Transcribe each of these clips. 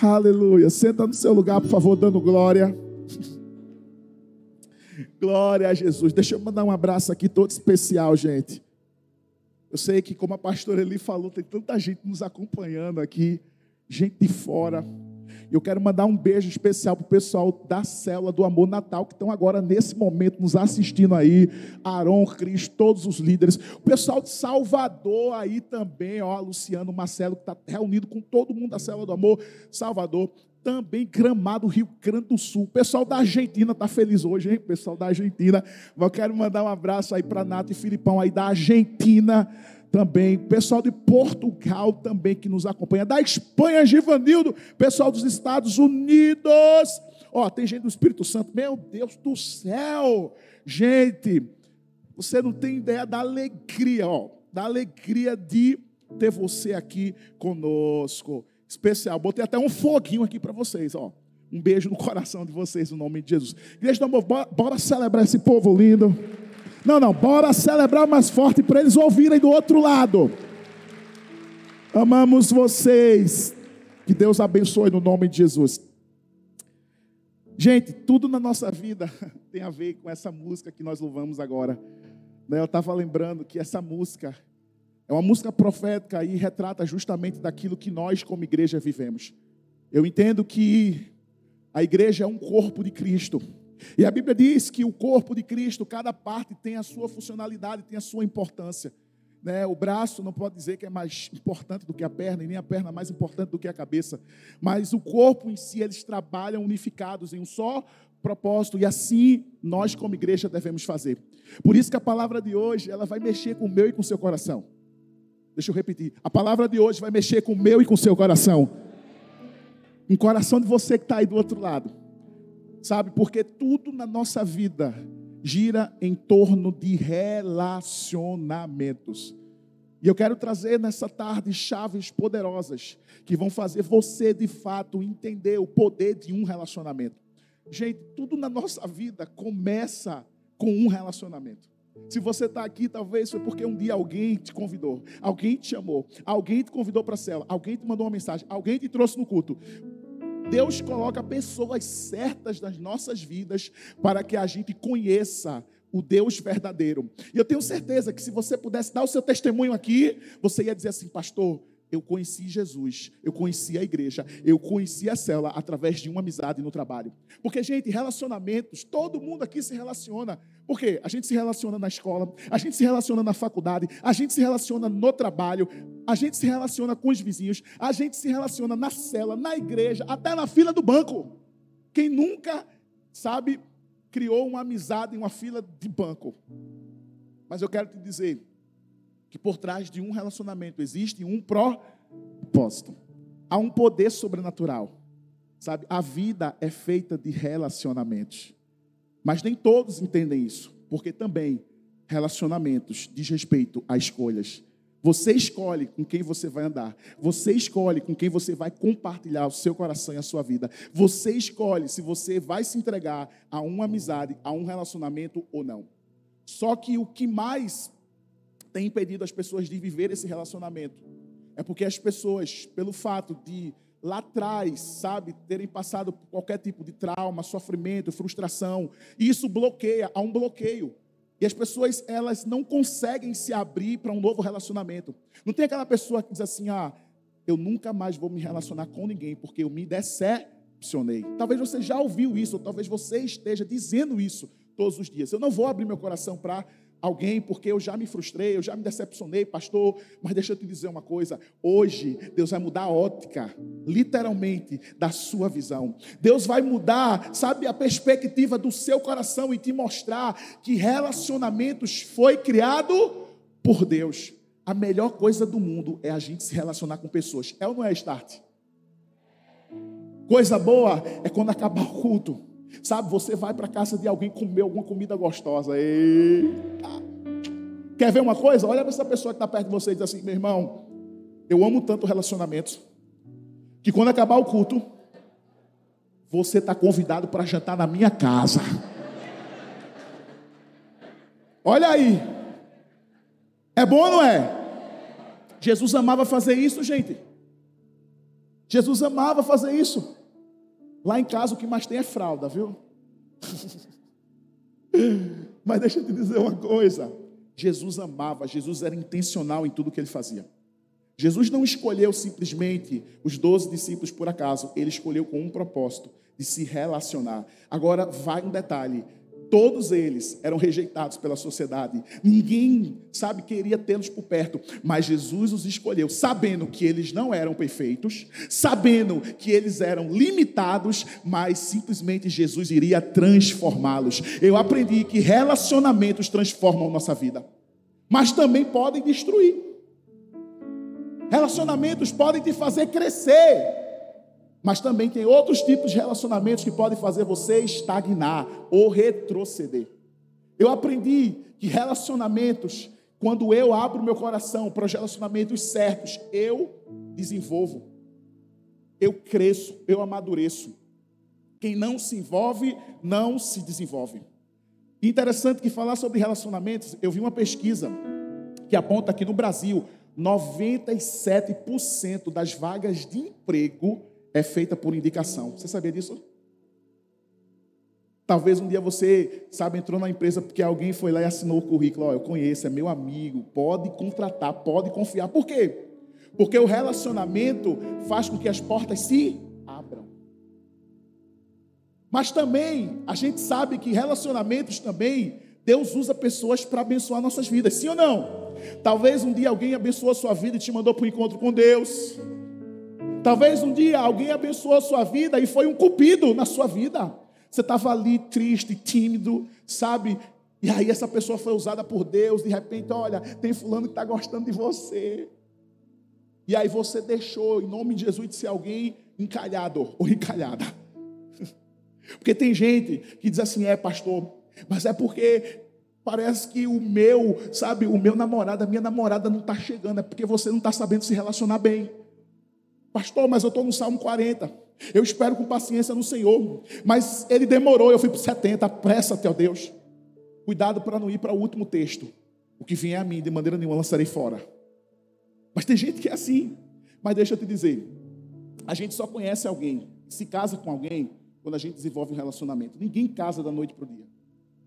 Aleluia. Senta no seu lugar, por favor, dando glória. Glória a Jesus. Deixa eu mandar um abraço aqui todo especial, gente. Eu sei que, como a pastora Eli falou, tem tanta gente nos acompanhando aqui, gente de fora. Eu quero mandar um beijo especial para o pessoal da célula do Amor Natal, que estão agora nesse momento nos assistindo aí. Aron, Cris, todos os líderes. O pessoal de Salvador aí também, ó, Luciano, Marcelo, que está reunido com todo mundo da célula do Amor. Salvador também Gramado, Rio Grande do Sul. O pessoal da Argentina está feliz hoje, hein? O pessoal da Argentina. Eu quero mandar um abraço aí para Nato e Filipão aí da Argentina também. Pessoal de Portugal também que nos acompanha. Da Espanha, Givanildo. Pessoal dos Estados Unidos. Ó, tem gente do Espírito Santo. Meu Deus do céu. Gente, você não tem ideia da alegria, ó. Da alegria de ter você aqui conosco especial. Botei até um foguinho aqui para vocês, ó. Um beijo no coração de vocês, no nome de Jesus. Igreja do amor, bora celebrar esse povo lindo. Não, não, bora celebrar mais forte para eles ouvirem do outro lado. Amamos vocês. Que Deus abençoe no nome de Jesus. Gente, tudo na nossa vida tem a ver com essa música que nós louvamos agora. Né, eu estava lembrando que essa música é uma música profética e retrata justamente daquilo que nós, como igreja, vivemos. Eu entendo que a igreja é um corpo de Cristo. E a Bíblia diz que o corpo de Cristo, cada parte tem a sua funcionalidade, tem a sua importância. Né? O braço não pode dizer que é mais importante do que a perna, e nem a perna mais importante do que a cabeça. Mas o corpo em si, eles trabalham unificados em um só propósito. E assim nós, como igreja, devemos fazer. Por isso que a palavra de hoje, ela vai mexer com o meu e com o seu coração. Deixa eu repetir. A palavra de hoje vai mexer com o meu e com o seu coração. Um coração de você que está aí do outro lado. Sabe? Porque tudo na nossa vida gira em torno de relacionamentos. E eu quero trazer nessa tarde chaves poderosas que vão fazer você de fato entender o poder de um relacionamento. Gente, tudo na nossa vida começa com um relacionamento. Se você está aqui, talvez foi porque um dia alguém te convidou, alguém te chamou, alguém te convidou para a cela, alguém te mandou uma mensagem, alguém te trouxe no culto. Deus coloca pessoas certas nas nossas vidas para que a gente conheça o Deus verdadeiro. E eu tenho certeza que se você pudesse dar o seu testemunho aqui, você ia dizer assim, pastor, eu conheci Jesus, eu conheci a igreja, eu conheci a cela através de uma amizade no trabalho. Porque, gente, relacionamentos, todo mundo aqui se relaciona. Por quê? A gente se relaciona na escola, a gente se relaciona na faculdade, a gente se relaciona no trabalho, a gente se relaciona com os vizinhos, a gente se relaciona na cela, na igreja, até na fila do banco. Quem nunca, sabe, criou uma amizade em uma fila de banco? Mas eu quero te dizer, que por trás de um relacionamento existe um propósito. Há um poder sobrenatural. Sabe? A vida é feita de relacionamentos. Mas nem todos entendem isso, porque também relacionamentos diz respeito a escolhas. Você escolhe com quem você vai andar. Você escolhe com quem você vai compartilhar o seu coração e a sua vida. Você escolhe se você vai se entregar a uma amizade, a um relacionamento ou não. Só que o que mais tem impedido as pessoas de viver esse relacionamento. É porque as pessoas, pelo fato de lá atrás, sabe, terem passado por qualquer tipo de trauma, sofrimento, frustração, isso bloqueia, há um bloqueio. E as pessoas, elas não conseguem se abrir para um novo relacionamento. Não tem aquela pessoa que diz assim: ah, eu nunca mais vou me relacionar com ninguém porque eu me decepcionei. Talvez você já ouviu isso, ou talvez você esteja dizendo isso todos os dias. Eu não vou abrir meu coração para alguém porque eu já me frustrei, eu já me decepcionei, pastor. Mas deixa eu te dizer uma coisa: hoje Deus vai mudar a ótica, literalmente, da sua visão. Deus vai mudar, sabe, a perspectiva do seu coração e te mostrar que relacionamentos foi criado por Deus. A melhor coisa do mundo é a gente se relacionar com pessoas. É ou não é, Start? Coisa boa é quando acabar o culto Sabe, você vai para a casa de alguém comer alguma comida gostosa. Eita. Quer ver uma coisa? Olha para essa pessoa que está perto de você e diz assim: meu irmão, eu amo tanto relacionamentos, que quando acabar o culto, você está convidado para jantar na minha casa. Olha aí. É bom ou não é? Jesus amava fazer isso, gente. Jesus amava fazer isso. Lá em casa o que mais tem é fralda, viu? Mas deixa eu te dizer uma coisa. Jesus amava, Jesus era intencional em tudo que ele fazia. Jesus não escolheu simplesmente os doze discípulos por acaso, ele escolheu com um propósito de se relacionar. Agora, vai um detalhe: Todos eles eram rejeitados pela sociedade. Ninguém, sabe, queria tê-los por perto. Mas Jesus os escolheu, sabendo que eles não eram perfeitos, sabendo que eles eram limitados, mas simplesmente Jesus iria transformá-los. Eu aprendi que relacionamentos transformam nossa vida, mas também podem destruir. Relacionamentos podem te fazer crescer. Mas também tem outros tipos de relacionamentos que podem fazer você estagnar ou retroceder. Eu aprendi que relacionamentos, quando eu abro meu coração para os relacionamentos certos, eu desenvolvo, eu cresço, eu amadureço. Quem não se envolve, não se desenvolve. Interessante que falar sobre relacionamentos, eu vi uma pesquisa que aponta que no Brasil, 97% das vagas de emprego é feita por indicação. Você sabia disso? Talvez um dia você, sabe, entrou na empresa porque alguém foi lá e assinou o currículo. Ó, eu conheço, é meu amigo, pode contratar, pode confiar. Por quê? Porque o relacionamento faz com que as portas se abram. Mas também, a gente sabe que relacionamentos também, Deus usa pessoas para abençoar nossas vidas, sim ou não? Talvez um dia alguém abençoou a sua vida e te mandou para o encontro com Deus. Talvez um dia alguém abençoou a sua vida e foi um cupido na sua vida. Você estava ali triste, tímido, sabe? E aí essa pessoa foi usada por Deus, de repente, olha, tem fulano que está gostando de você. E aí você deixou, em nome de Jesus, de ser alguém encalhado ou encalhada. Porque tem gente que diz assim, é pastor, mas é porque parece que o meu, sabe, o meu namorado, a minha namorada não está chegando, é porque você não está sabendo se relacionar bem. Pastor, mas eu estou no Salmo 40. Eu espero com paciência no Senhor. Mas ele demorou, eu fui para 70. Pressa-te, ó Deus. Cuidado para não ir para o último texto. O que vier a mim, de maneira nenhuma, lançarei fora. Mas tem gente que é assim. Mas deixa eu te dizer: a gente só conhece alguém, se casa com alguém, quando a gente desenvolve um relacionamento. Ninguém casa da noite para o dia.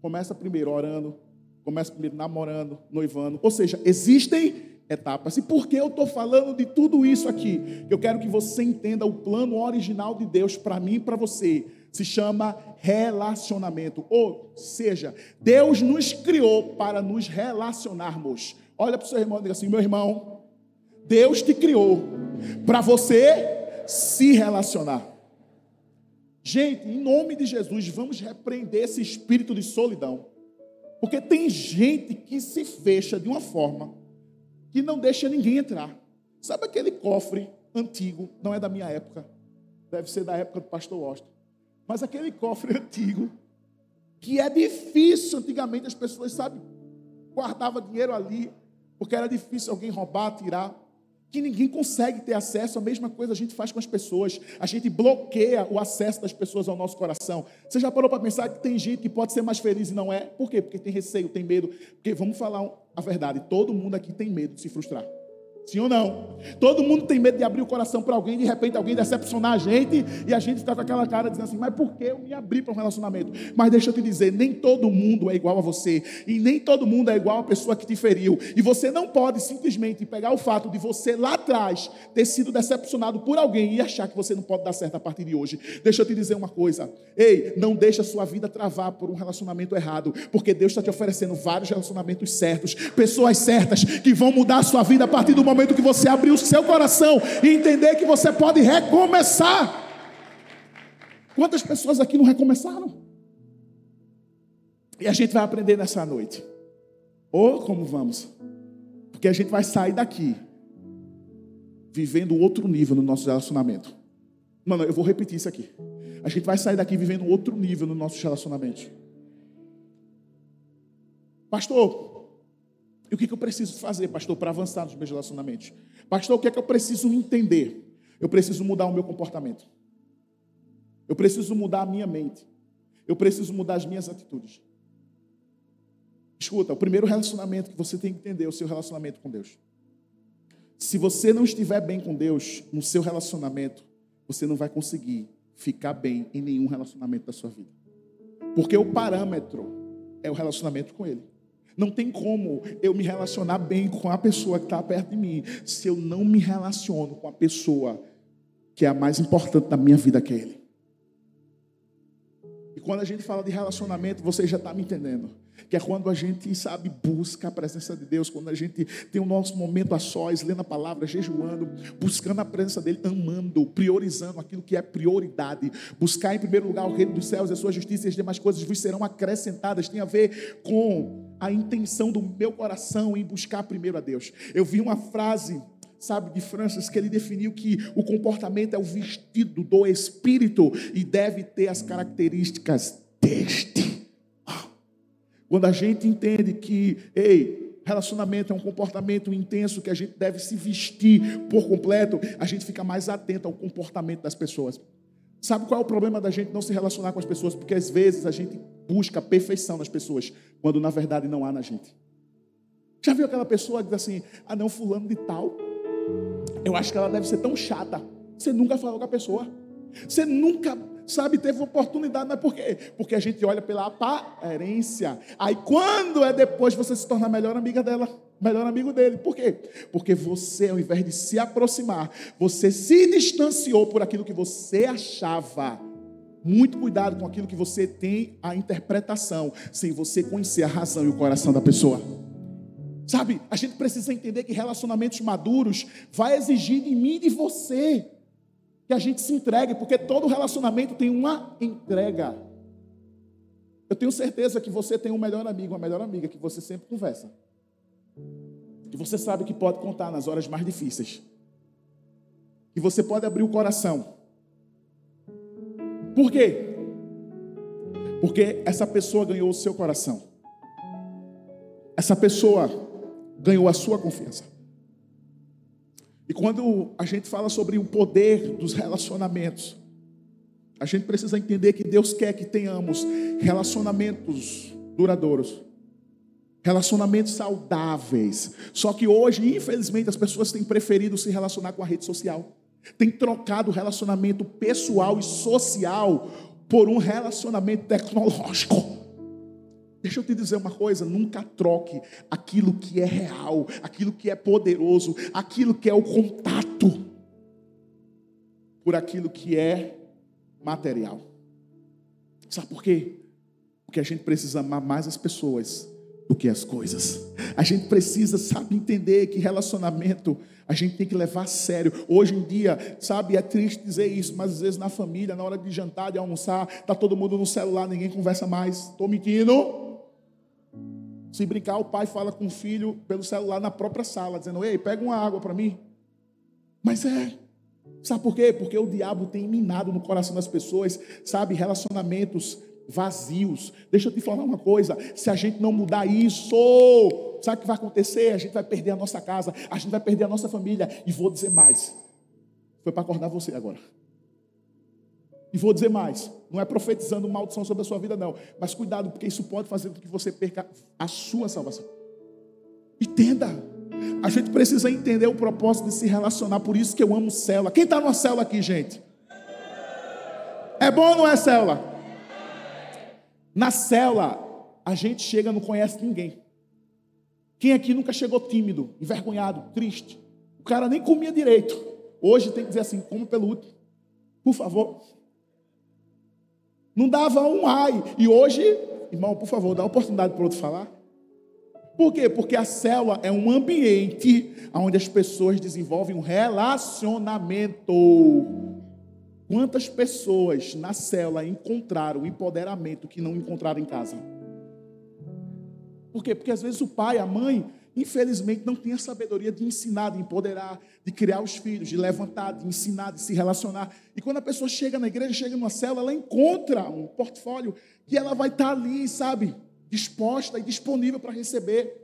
Começa primeiro orando, começa primeiro namorando, noivando. Ou seja, existem etapas. E por que eu estou falando de tudo isso aqui? Eu quero que você entenda o plano original de Deus para mim e para você. Se chama relacionamento. Ou seja, Deus nos criou para nos relacionarmos. Olha para o seu irmão e diga assim: meu irmão, Deus te criou para você se relacionar. Gente, em nome de Jesus, vamos repreender esse espírito de solidão. Porque tem gente que se fecha de uma forma que não deixa ninguém entrar. Sabe aquele cofre antigo, não é da minha época, deve ser da época do pastor Washington, mas aquele cofre antigo, que é difícil, antigamente as pessoas, sabe, guardavam dinheiro ali, porque era difícil alguém roubar, tirar, que ninguém consegue ter acesso, a mesma coisa a gente faz com as pessoas, a gente bloqueia o acesso das pessoas ao nosso coração. Você já parou para pensar que tem gente que pode ser mais feliz e não é? Por quê? Porque tem receio, tem medo. Porque vamos falar a verdade, todo mundo aqui tem medo de se frustrar. Sim ou não? Todo mundo tem medo de abrir o coração para alguém, de repente alguém decepcionar a gente e a gente ficar com aquela cara dizendo assim: Mas por que eu me abri para um relacionamento? Mas deixa eu te dizer: nem todo mundo é igual a você, e nem todo mundo é igual a pessoa que te feriu. E você não pode simplesmente pegar o fato de você lá atrás ter sido decepcionado por alguém e achar que você não pode dar certo a partir de hoje. Deixa eu te dizer uma coisa: Ei, não deixa a sua vida travar por um relacionamento errado, porque Deus está te oferecendo vários relacionamentos certos, pessoas certas que vão mudar a sua vida a partir do momento momento que você abrir o seu coração e entender que você pode recomeçar. Quantas pessoas aqui não recomeçaram? E a gente vai aprender nessa noite. Ou como vamos? Porque a gente vai sair daqui vivendo outro nível no nosso relacionamento. Mano, eu vou repetir isso aqui. A gente vai sair daqui vivendo outro nível no nosso relacionamento. Pastor, e o que, eu preciso fazer, pastor, para avançar nos meus relacionamentos? Pastor, o que é que eu preciso entender? Eu preciso mudar o meu comportamento. Eu preciso mudar a minha mente. Eu preciso mudar as minhas atitudes. Escuta, o primeiro relacionamento que você tem que entender é o seu relacionamento com Deus. Se você não estiver bem com Deus no seu relacionamento, você não vai conseguir ficar bem em nenhum relacionamento da sua vida. Porque o parâmetro é o relacionamento com Ele. Não tem como eu me relacionar bem com a pessoa que está perto de mim se eu não me relaciono com a pessoa que é a mais importante da minha vida, que é Ele. E quando a gente fala de relacionamento, você já está me entendendo que é quando a gente, sabe, busca a presença de Deus, quando a gente tem o nosso momento a sós, lendo a palavra, jejuando, buscando a presença dEle, amando, priorizando aquilo que é prioridade. Buscar em primeiro lugar o reino dos céus e a sua justiça e as demais coisas vos serão acrescentadas. Tem a ver com a intenção do meu coração em buscar primeiro a Deus. Eu vi uma frase sabe, de Francis, que ele definiu que o comportamento é o vestido do espírito e deve ter as características deste. Quando a gente entende que, ei, relacionamento é um comportamento intenso que a gente deve se vestir por completo, a gente fica mais atento ao comportamento das pessoas. Sabe qual é o problema da gente não se relacionar com as pessoas? Porque às vezes a gente busca perfeição nas pessoas, quando na verdade não há na gente. Já viu aquela pessoa que diz assim: ah, não, fulano de tal, eu acho que ela deve ser tão chata. Você nunca falou com a pessoa. Você nunca sabe, teve oportunidade, mas por quê? Porque a gente olha pela aparência. Aí quando é depois você se torna a melhor amiga dela, melhor amigo dele. Por quê? Porque você, ao invés de se aproximar, você se distanciou por aquilo que você achava. Muito cuidado com aquilo que você tem a interpretação, sem você conhecer a razão e o coração da pessoa. Sabe, a gente precisa entender que relacionamentos maduros vai exigir de mim e de você que a gente se entregue, porque todo relacionamento tem uma entrega. Eu tenho certeza que você tem um melhor amigo, uma melhor amiga que você sempre conversa. Que você sabe que pode contar nas horas mais difíceis. Que você pode abrir o coração. Por quê? Porque essa pessoa ganhou o seu coração. Essa pessoa ganhou a sua confiança. E quando a gente fala sobre o poder dos relacionamentos, a gente precisa entender que Deus quer que tenhamos relacionamentos duradouros, relacionamentos saudáveis. Só que hoje, infelizmente, as pessoas têm preferido se relacionar com a rede social, têm trocado o relacionamento pessoal e social por um relacionamento tecnológico. Deixa eu te dizer uma coisa: nunca troque aquilo que é real, aquilo que é poderoso, aquilo que é o contato, por aquilo que é material. Sabe por quê? Porque a gente precisa amar mais as pessoas do que as coisas. A gente precisa, sabe, entender que relacionamento a gente tem que levar a sério. Hoje em dia, sabe, é triste dizer isso, mas às vezes na família, na hora de jantar, de almoçar, tá todo mundo no celular, ninguém conversa mais. Estou mentindo? Se brincar, o pai fala com o filho pelo celular na própria sala, dizendo: Ei, pega uma água para mim. Mas é. Sabe por quê? Porque o diabo tem minado no coração das pessoas, sabe, relacionamentos vazios. Deixa eu te falar uma coisa: se a gente não mudar isso, sabe o que vai acontecer? A gente vai perder a nossa casa, a gente vai perder a nossa família. E vou dizer mais: foi para acordar você agora. E vou dizer mais: não é profetizando maldição sobre a sua vida, não. Mas cuidado, porque isso pode fazer com que você perca a sua salvação. Entenda. A gente precisa entender o propósito de se relacionar. Por isso que eu amo célula. Quem está numa célula aqui, gente? É bom ou não é célula? Na célula, a gente chega não conhece ninguém. Quem aqui nunca chegou tímido, envergonhado, triste? O cara nem comia direito. Hoje tem que dizer assim: como pelo último. Por favor. Não dava um ai. E hoje, irmão, por favor, dá oportunidade para o outro falar. Por quê? Porque a célula é um ambiente onde as pessoas desenvolvem um relacionamento. Quantas pessoas na célula encontraram empoderamento que não encontraram em casa? Por quê? Porque às vezes o pai, a mãe, infelizmente não tem a sabedoria de ensinar, de empoderar, de criar os filhos, de levantar, de ensinar, de se relacionar. E quando a pessoa chega na igreja, chega numa célula, ela encontra um portfólio que ela vai estar ali, sabe, disposta e disponível para receber.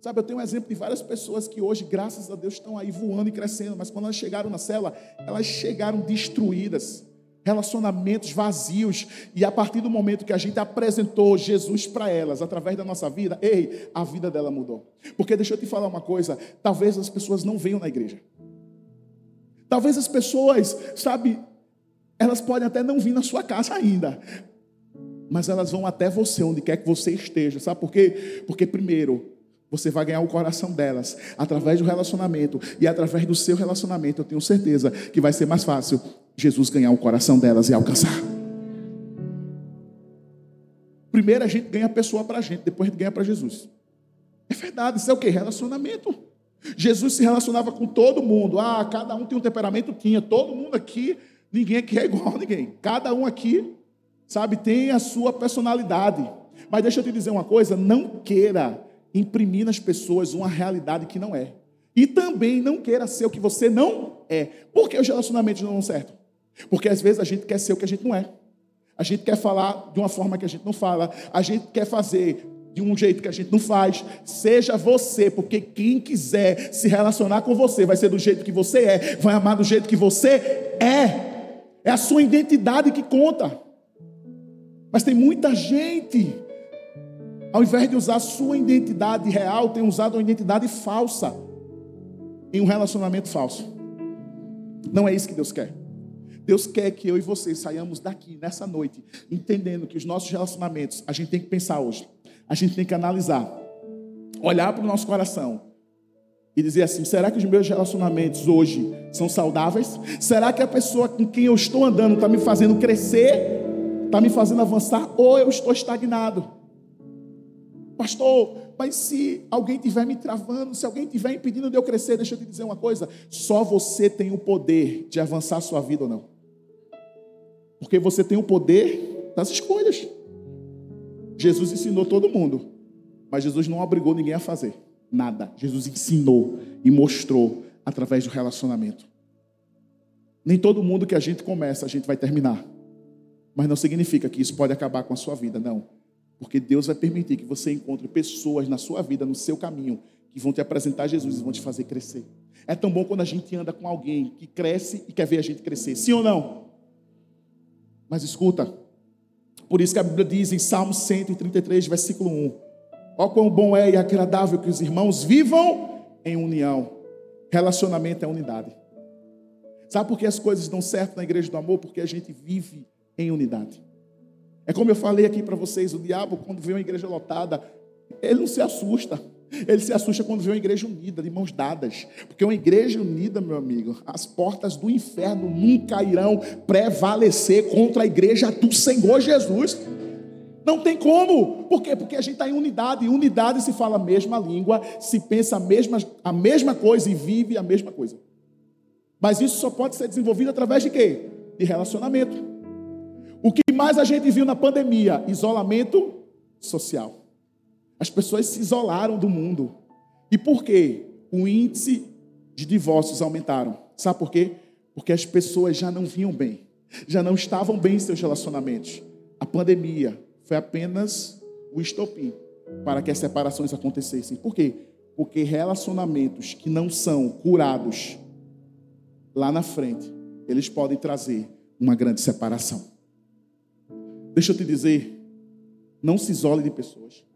Sabe, eu tenho um exemplo de várias pessoas que hoje, graças a Deus, estão aí voando e crescendo, mas quando elas chegaram na célula, elas chegaram destruídas relacionamentos vazios. E a partir do momento que a gente apresentou Jesus para elas, através da nossa vida, ei, a vida dela mudou. Porque deixa eu te falar uma coisa: talvez as pessoas não venham na igreja. Talvez as pessoas, sabe, elas podem até não vir na sua casa ainda, mas elas vão até você, onde quer que você esteja. Sabe por quê? Porque, primeiro, você vai ganhar o coração delas através do relacionamento, e através do seu relacionamento, eu tenho certeza que vai ser mais fácil Jesus ganhar o coração delas e alcançar. Primeiro a gente ganha a pessoa para a gente, depois a gente ganha para Jesus. É verdade, isso é o que? Relacionamento. Jesus se relacionava com todo mundo. Ah, cada um tem um temperamento, tinha. Todo mundo aqui, ninguém aqui é igual a ninguém. Cada um aqui, sabe, tem a sua personalidade. Mas deixa eu te dizer uma coisa: não queira imprimir nas pessoas uma realidade que não é. E também não queira ser o que você não é. Por que os relacionamentos não dão certo? Porque às vezes a gente quer ser o que a gente não é. A gente quer falar de uma forma que a gente não fala. A gente quer fazer de um jeito que a gente não faz. Seja você, porque quem quiser se relacionar com você vai ser do jeito que você é, vai amar do jeito que você é. É a sua identidade que conta. Mas tem muita gente, ao invés de usar a sua identidade real, tem usado uma identidade falsa em um relacionamento falso. Não é isso que Deus quer. Deus quer que eu e você saiamos daqui nessa noite, entendendo que os nossos relacionamentos, a gente tem que pensar hoje a gente tem que analisar, olhar para o nosso coração e dizer assim: será que os meus relacionamentos hoje são saudáveis? Será que a pessoa com quem eu estou andando está me fazendo crescer, está me fazendo avançar, ou eu estou estagnado? Pastor, mas se alguém estiver me travando, se alguém estiver impedindo de eu crescer, deixa eu te dizer uma coisa: só você tem o poder de avançar a sua vida ou não. Porque você tem o poder das escolhas. Jesus ensinou todo mundo, mas Jesus não obrigou ninguém a fazer nada. Jesus ensinou e mostrou através do relacionamento. Nem todo mundo que a gente começa, a gente vai terminar. Mas não significa que isso pode acabar com a sua vida, não. Porque Deus vai permitir que você encontre pessoas na sua vida, no seu caminho, que vão te apresentar Jesus e vão te fazer crescer. É tão bom quando a gente anda com alguém que cresce e quer ver a gente crescer. Sim ou não? Mas escuta, por isso que a Bíblia diz em Salmo 133, versículo 1: Ó quão bom é e agradável que os irmãos vivam em união. Relacionamento é unidade. Sabe por que as coisas dão certo na igreja do amor? Porque a gente vive em unidade. É como eu falei aqui para vocês: o diabo, quando vê uma igreja lotada, ele não se assusta. Ele se assusta quando vê uma igreja unida, de mãos dadas. Porque uma igreja unida, meu amigo, as portas do inferno nunca irão prevalecer contra a igreja do Senhor Jesus. Não tem como. Por quê? Porque a gente está em unidade. E unidade se fala a mesma língua, se pensa a mesma, a mesma coisa e vive a mesma coisa. Mas isso só pode ser desenvolvido através de quê? De relacionamento. O que mais a gente viu na pandemia? Isolamento social. As pessoas se isolaram do mundo. E por quê? O índice de divórcios aumentaram. Sabe por quê? Porque as pessoas já não vinham bem, já não estavam bem em seus relacionamentos. A pandemia foi apenas o estopim para que as separações acontecessem. Por quê? Porque relacionamentos que não são curados lá na frente, eles podem trazer uma grande separação. Deixa eu te dizer, não se isole de pessoas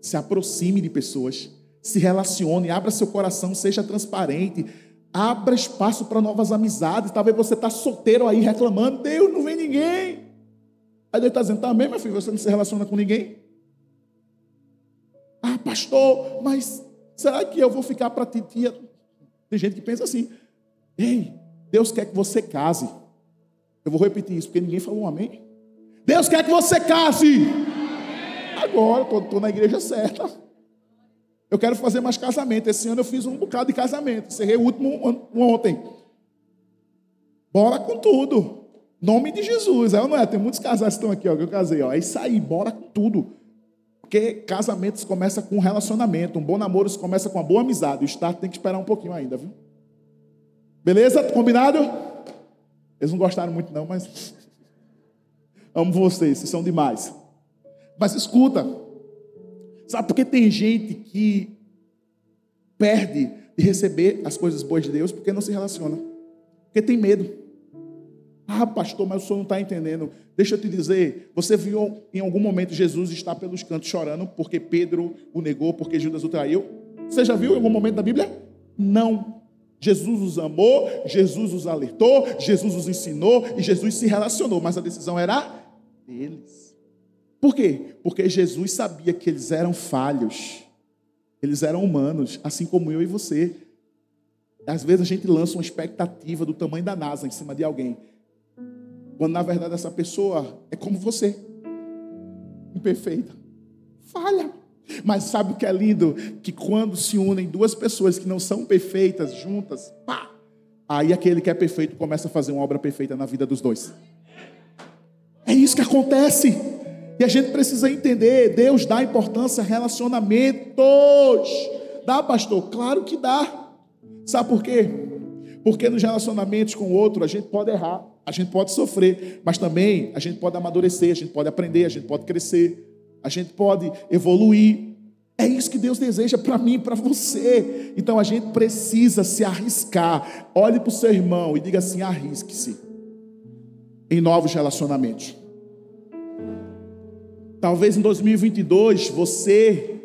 se aproxime de pessoas, se relacione, abra seu coração, seja transparente, abra espaço para novas amizades. Talvez você está solteiro aí reclamando, Deus não vem ninguém. Aí Deus está dizendo, também, meu filho, você não se relaciona com ninguém? Ah, pastor, mas será que eu vou ficar para titia? Tem gente que pensa assim, ei, Deus quer que você case. Eu vou repetir isso, porque ninguém falou um amém. Deus quer que você case agora, estou na igreja certa. Eu quero fazer mais casamento. Esse ano eu fiz um bocado de casamento. Encerrei o último ontem. Bora com tudo. Nome de Jesus. É ou não é? Tem muitos casais que estão aqui, ó, que eu casei. Ó. É isso aí, bora com tudo. Porque casamentos começa com um relacionamento. Um bom namoro começa com uma boa amizade. O start tem que esperar um pouquinho ainda, viu? Beleza? Combinado? Eles não gostaram muito, não, mas. Amo vocês, vocês são demais. Mas escuta, sabe por que tem gente que perde de receber as coisas boas de Deus porque não se relaciona? Porque tem medo. Ah, pastor, mas o senhor não está entendendo. Deixa eu te dizer, você viu em algum momento Jesus estar pelos cantos chorando porque Pedro o negou, porque Judas o traiu? Você já viu em algum momento da Bíblia? Não. Jesus os amou, Jesus os alertou, Jesus os ensinou e Jesus se relacionou, mas a decisão era deles. Por quê? Porque Jesus sabia que eles eram falhos, eles eram humanos, assim como eu e você. Às vezes a gente lança uma expectativa do tamanho da NASA em cima de alguém, quando na verdade essa pessoa é como você, imperfeita, falha. Mas sabe o que é lindo? Que quando se unem duas pessoas que não são perfeitas juntas, pá, aí aquele que é perfeito começa a fazer uma obra perfeita na vida dos dois. É isso que acontece. E a gente precisa entender: Deus dá importância a relacionamentos. Dá, pastor? Claro que dá. Sabe por quê? Porque nos relacionamentos com o outro a gente pode errar, a gente pode sofrer, mas também a gente pode amadurecer, a gente pode aprender, a gente pode crescer a gente pode evoluir. É isso que Deus deseja para mim e para você. Então a gente precisa se arriscar. Olhe para o seu irmão e diga assim: arrisque-se em novos relacionamentos. Talvez em 2022 você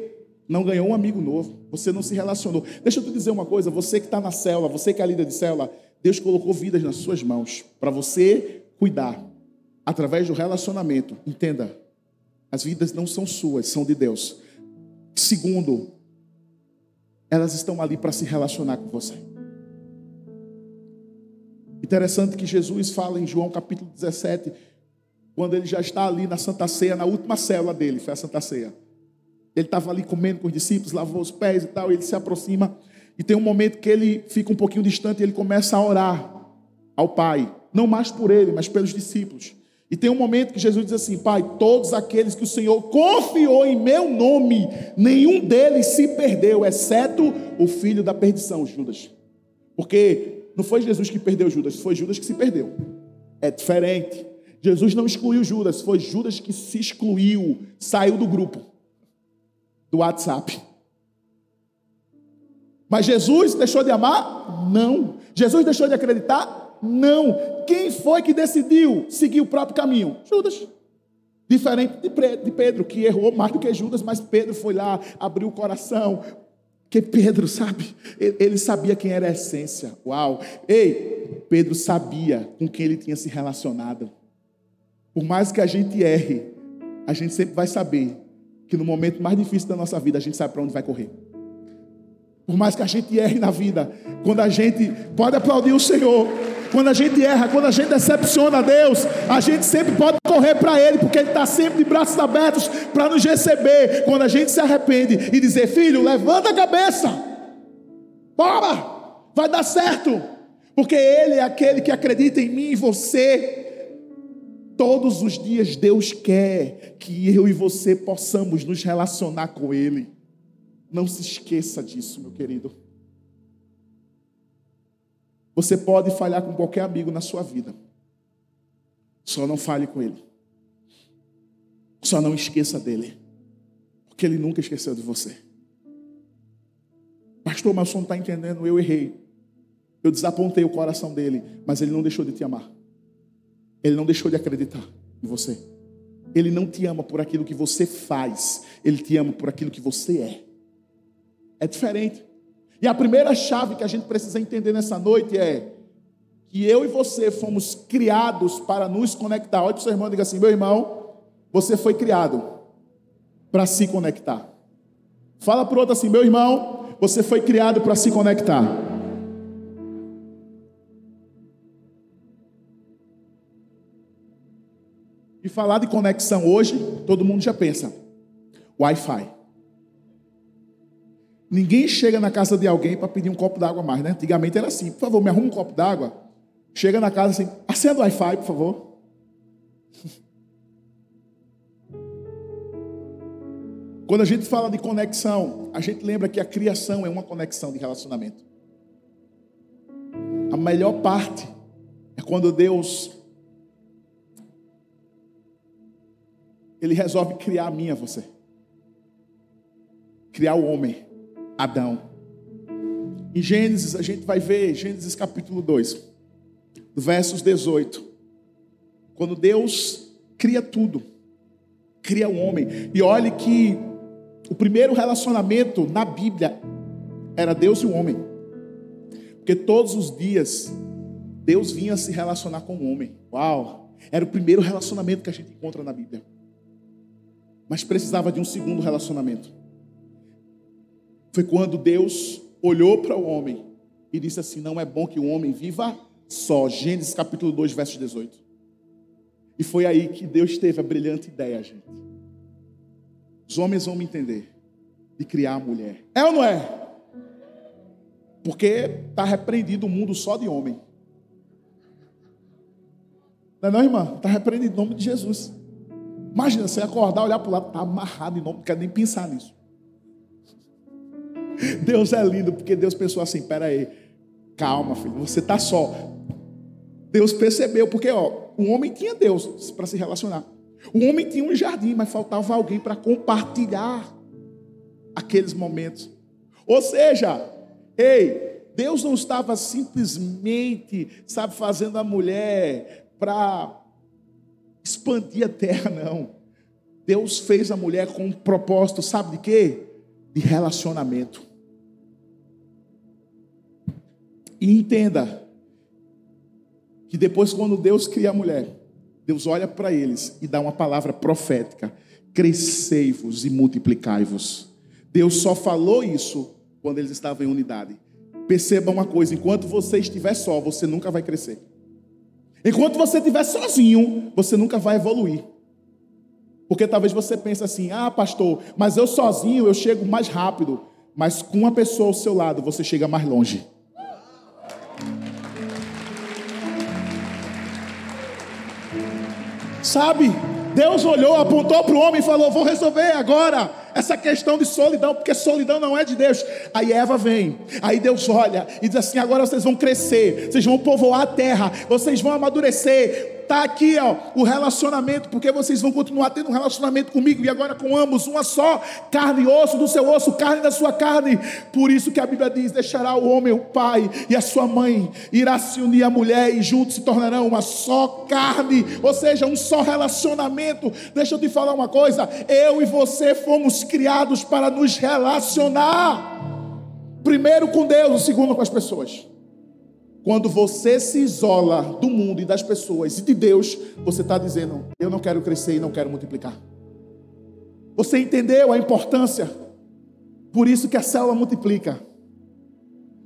não ganhou um amigo novo, você não se relacionou. Deixa eu te dizer uma coisa: você que está na célula, você que é líder de célula, Deus colocou vidas nas suas mãos para você cuidar através do relacionamento. Entenda, as vidas não são suas, são de Deus. Segundo, elas estão ali para se relacionar com você. Interessante que Jesus fala em João capítulo 17, quando ele já está ali na Santa Ceia, na última célula dele, foi a Santa Ceia. Ele estava ali comendo com os discípulos, lavou os pés e tal, e ele se aproxima, e tem um momento que ele fica um pouquinho distante e ele começa a orar ao Pai, não mais por ele, mas pelos discípulos. E tem um momento que Jesus diz assim: Pai, todos aqueles que o Senhor confiou em meu nome, nenhum deles se perdeu, exceto o filho da perdição, Judas. Porque não foi Jesus que perdeu Judas, foi Judas que se perdeu. É diferente. Jesus não excluiu Judas, foi Judas que se excluiu, saiu do grupo, do WhatsApp. Mas Jesus deixou de amar? Não. Jesus deixou de acreditar? Não. Quem foi que decidiu seguir o próprio caminho? Judas. Diferente de Pedro, que errou mais do que Judas, mas Pedro foi lá, abriu o coração. Que Pedro, sabe? Ele sabia quem era a essência. Uau! Ei, Pedro sabia com quem ele tinha se relacionado. Por mais que a gente erre, a gente sempre vai saber que no momento mais difícil da nossa vida, a gente sabe para onde vai correr. Por mais que a gente erre na vida, quando a gente pode aplaudir o Senhor, quando a gente erra, quando a gente decepciona Deus, a gente sempre pode correr para Ele, porque Ele está sempre de braços abertos para nos receber. Quando a gente se arrepende e dizer, filho, levanta a cabeça, bora, vai dar certo, porque Ele é aquele que acredita em mim e você. Todos os dias Deus quer que eu e você possamos nos relacionar com Ele. Não se esqueça disso, meu querido. Você pode falhar com qualquer amigo na sua vida. Só não fale com ele. Só não esqueça dele. Porque ele nunca esqueceu de você. Pastor, mas você não está entendendo, eu errei. Eu desapontei o coração dele, mas ele não deixou de te amar. Ele não deixou de acreditar em você. Ele não te ama por aquilo que você faz, ele te ama por aquilo que você é. É diferente. E a primeira chave que a gente precisa entender nessa noite é que eu e você fomos criados para nos conectar. Olha para o seu irmão e diga assim: meu irmão, você foi criado para se conectar. Fala para o outro assim: meu irmão, você foi criado para se conectar. E falar de conexão hoje, todo mundo já pensa: Wi-Fi. Ninguém chega na casa de alguém para pedir um copo d'água mais, né? Antigamente era assim, por favor, me arruma um copo d'água. Chega na casa assim, acenda o Wi-Fi, por favor. Quando a gente fala de conexão, a gente lembra que a criação é uma conexão de relacionamento. A melhor parte é quando Deus ele resolve criar a minha você. Criar o homem. Adão. Em Gênesis, a gente vai ver, Gênesis capítulo 2, versos 18. Quando Deus cria tudo, cria o homem. E olhe que o primeiro relacionamento na Bíblia era Deus e o homem. Porque todos os dias Deus vinha se relacionar com o homem. Uau! Era o primeiro relacionamento que a gente encontra na Bíblia. Mas precisava de um segundo relacionamento. Foi quando Deus olhou para o homem e disse assim: Não é bom que o homem viva só. Gênesis capítulo 2, verso 18. E foi aí que Deus teve a brilhante ideia, gente. Os homens vão me entender. De criar a mulher. É ou não é? Porque está repreendido o mundo só de homem. Não é não, irmã? Está repreendido em nome de Jesus. Imagina você acordar, olhar para o lado, está amarrado nome, não quero nem pensar nisso. Deus é lindo, porque Deus pensou assim: pera aí, calma, filho, você está só. Deus percebeu, porque ó, o homem tinha Deus para se relacionar. O homem tinha um jardim, mas faltava alguém para compartilhar aqueles momentos. Ou seja, ei, Deus não estava simplesmente, sabe, fazendo a mulher para expandir a terra, não. Deus fez a mulher com um propósito, sabe de quê? De relacionamento. E entenda que depois, quando Deus cria a mulher, Deus olha para eles e dá uma palavra profética: crescei-vos e multiplicai-vos. Deus só falou isso quando eles estavam em unidade. Perceba uma coisa: enquanto você estiver só, você nunca vai crescer. Enquanto você estiver sozinho, você nunca vai evoluir. Porque talvez você pense assim: ah, pastor, mas eu sozinho eu chego mais rápido. Mas com uma pessoa ao seu lado, você chega mais longe. Sabe? Deus olhou, apontou para o homem e falou: Vou resolver agora essa questão de solidão, porque solidão não é de Deus. Aí Eva vem, aí Deus olha e diz assim: Agora vocês vão crescer, vocês vão povoar a terra, vocês vão amadurecer, Está aqui ó, o relacionamento, porque vocês vão continuar tendo um relacionamento comigo e agora com ambos, uma só carne e osso do seu osso, carne da sua carne. Por isso que a Bíblia diz: deixará o homem o pai e a sua mãe, irá se unir à mulher e juntos se tornarão uma só carne, ou seja, um só relacionamento. Deixa eu te falar uma coisa: eu e você fomos criados para nos relacionar, primeiro com Deus, segundo com as pessoas. Quando você se isola do mundo e das pessoas e de Deus, você está dizendo: Eu não quero crescer e não quero multiplicar. Você entendeu a importância? Por isso que a célula multiplica.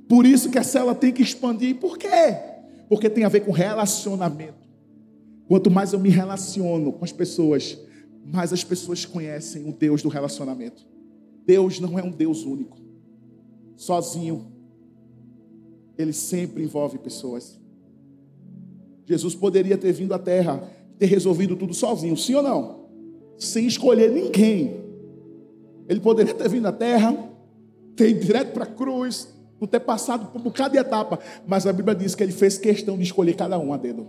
Por isso que a célula tem que expandir. Por quê? Porque tem a ver com relacionamento. Quanto mais eu me relaciono com as pessoas, mais as pessoas conhecem o Deus do relacionamento. Deus não é um Deus único, sozinho ele sempre envolve pessoas. Jesus poderia ter vindo à terra, ter resolvido tudo sozinho, sim ou não? Sem escolher ninguém. Ele poderia ter vindo à terra, ter ido direto para a cruz, não ter passado por um bocado de etapa, mas a Bíblia diz que ele fez questão de escolher cada um a dedo.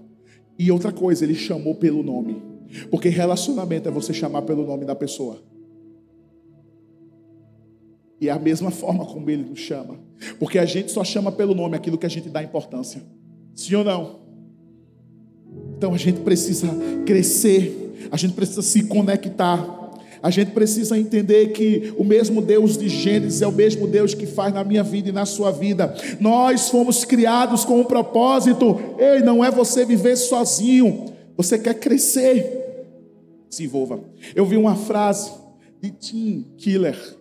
E outra coisa, ele chamou pelo nome. Porque relacionamento é você chamar pelo nome da pessoa. E é a mesma forma como ele nos chama. Porque a gente só chama pelo nome aquilo que a gente dá importância. Sim ou não? Então a gente precisa crescer, a gente precisa se conectar. A gente precisa entender que o mesmo Deus de Gênesis é o mesmo Deus que faz na minha vida e na sua vida. Nós fomos criados com um propósito. Ei, não é você viver sozinho. Você quer crescer. Se envolva. Eu vi uma frase de Tim Killer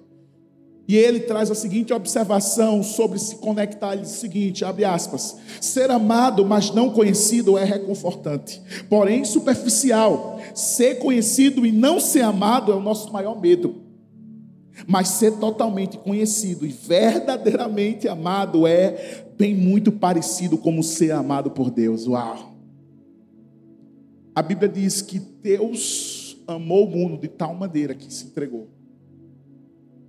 e ele traz a seguinte observação sobre se conectar. Ele diz o seguinte: abre aspas. Ser amado, mas não conhecido é reconfortante, porém superficial. Ser conhecido e não ser amado é o nosso maior medo. Mas ser totalmente conhecido e verdadeiramente amado é bem muito parecido como ser amado por Deus. Uau! A Bíblia diz que Deus amou o mundo de tal maneira que se entregou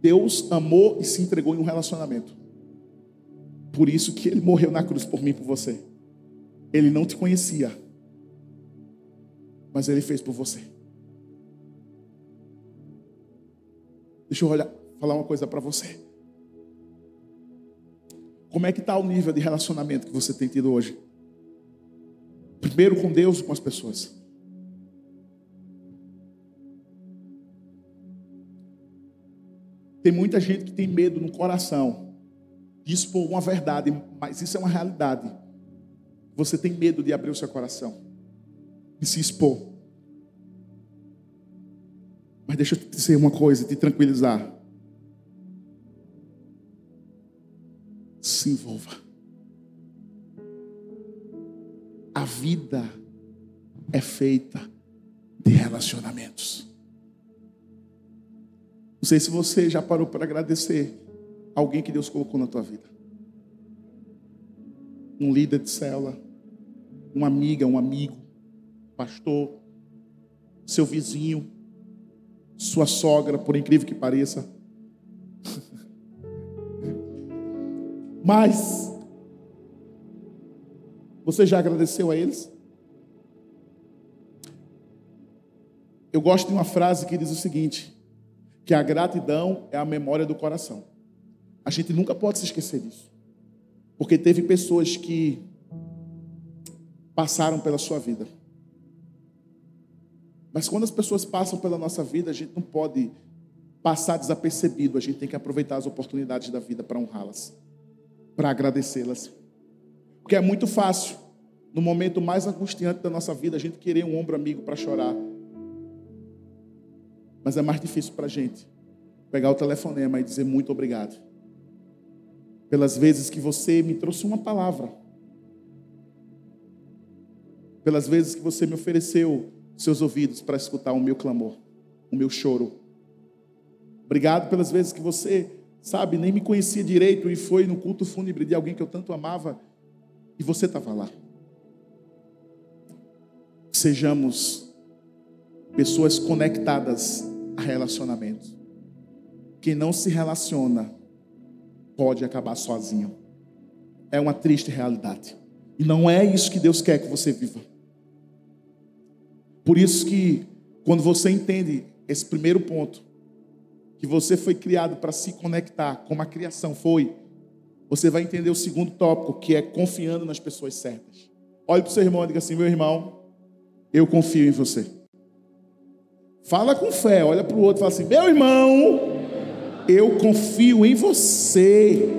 Deus amou e se entregou em um relacionamento. Por isso que ele morreu na cruz por mim e por você. Ele não te conhecia, mas ele fez por você. Deixa eu olhar, falar uma coisa para você. Como é que está o nível de relacionamento que você tem tido hoje? Primeiro com Deus e com as pessoas. Tem muita gente que tem medo no coração de expor uma verdade, mas isso é uma realidade. Você tem medo de abrir o seu coração e se expor. Mas deixa eu te dizer uma coisa, te tranquilizar. Se envolva. A vida é feita de relacionamentos. Não sei se você já parou para agradecer alguém que Deus colocou na tua vida. Um líder de célula, uma amiga, um amigo, pastor, seu vizinho, sua sogra, por incrível que pareça. Mas você já agradeceu a eles? Eu gosto de uma frase que diz o seguinte: que a gratidão é a memória do coração. A gente nunca pode se esquecer disso. Porque teve pessoas que passaram pela sua vida. Mas quando as pessoas passam pela nossa vida, a gente não pode passar desapercebido. A gente tem que aproveitar as oportunidades da vida para honrá-las, para agradecê-las. Porque é muito fácil, no momento mais angustiante da nossa vida, a gente querer um ombro amigo para chorar. Mas é mais difícil para a gente pegar o telefonema e dizer muito obrigado. Pelas vezes que você me trouxe uma palavra. Pelas vezes que você me ofereceu seus ouvidos para escutar o meu clamor, o meu choro. Obrigado pelas vezes que você, sabe, nem me conhecia direito e foi no culto fúnebre de alguém que eu tanto amava e você estava lá. Sejamos pessoas conectadas a relacionamentos. Quem não se relaciona pode acabar sozinho. É uma triste realidade. E não é isso que Deus quer que você viva. Por isso que quando você entende esse primeiro ponto, que você foi criado para se conectar como a criação foi, você vai entender o segundo tópico, que é confiando nas pessoas certas. Olhe para o seu irmão e diga assim: meu irmão, eu confio em você. Fala com fé, olha para o outro e fala assim: meu irmão, eu confio em você.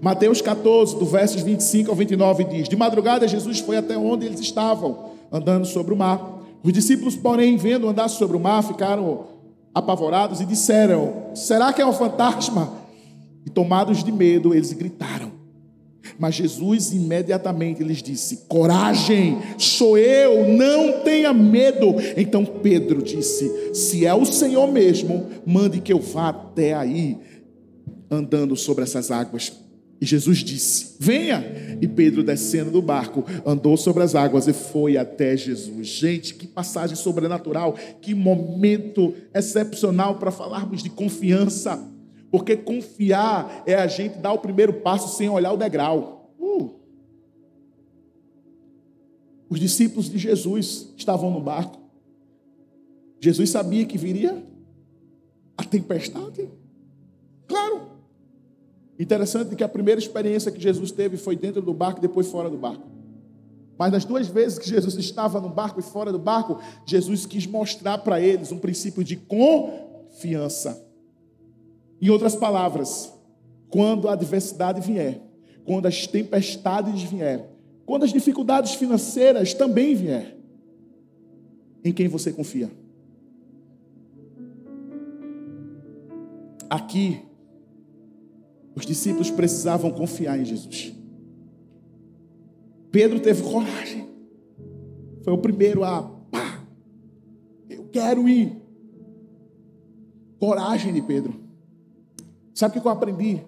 Mateus 14, do versos 25 ao 29 diz: De madrugada Jesus foi até onde eles estavam, andando sobre o mar. Os discípulos, porém, vendo andar sobre o mar, ficaram apavorados e disseram: Será que é um fantasma? E tomados de medo, eles gritaram. Mas Jesus imediatamente lhes disse: Coragem, sou eu, não tenha medo. Então Pedro disse: Se é o Senhor mesmo, mande que eu vá até aí, andando sobre essas águas. E Jesus disse: Venha. E Pedro, descendo do barco, andou sobre as águas e foi até Jesus. Gente, que passagem sobrenatural, que momento excepcional para falarmos de confiança. Porque confiar é a gente dar o primeiro passo sem olhar o degrau. Uh. Os discípulos de Jesus estavam no barco. Jesus sabia que viria a tempestade. Claro. Interessante que a primeira experiência que Jesus teve foi dentro do barco e depois fora do barco. Mas nas duas vezes que Jesus estava no barco e fora do barco, Jesus quis mostrar para eles um princípio de confiança. Em outras palavras, quando a adversidade vier, quando as tempestades vier, quando as dificuldades financeiras também vier, em quem você confia? Aqui, os discípulos precisavam confiar em Jesus. Pedro teve coragem. Foi o primeiro a, pá, eu quero ir. Coragem de Pedro. Sabe o que eu aprendi?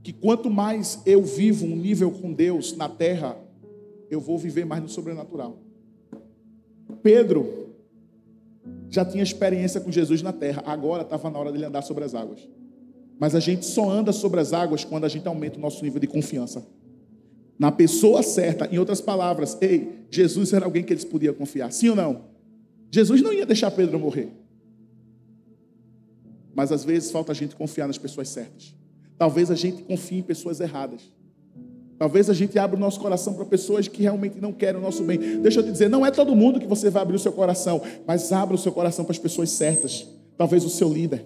Que quanto mais eu vivo um nível com Deus na terra, eu vou viver mais no sobrenatural. Pedro já tinha experiência com Jesus na terra, agora estava na hora dele andar sobre as águas. Mas a gente só anda sobre as águas quando a gente aumenta o nosso nível de confiança. Na pessoa certa, em outras palavras, ei, Jesus era alguém que eles podiam confiar, sim ou não? Jesus não ia deixar Pedro morrer. Mas às vezes falta a gente confiar nas pessoas certas. Talvez a gente confie em pessoas erradas. Talvez a gente abra o nosso coração para pessoas que realmente não querem o nosso bem. Deixa eu te dizer, não é todo mundo que você vai abrir o seu coração, mas abra o seu coração para as pessoas certas. Talvez o seu líder,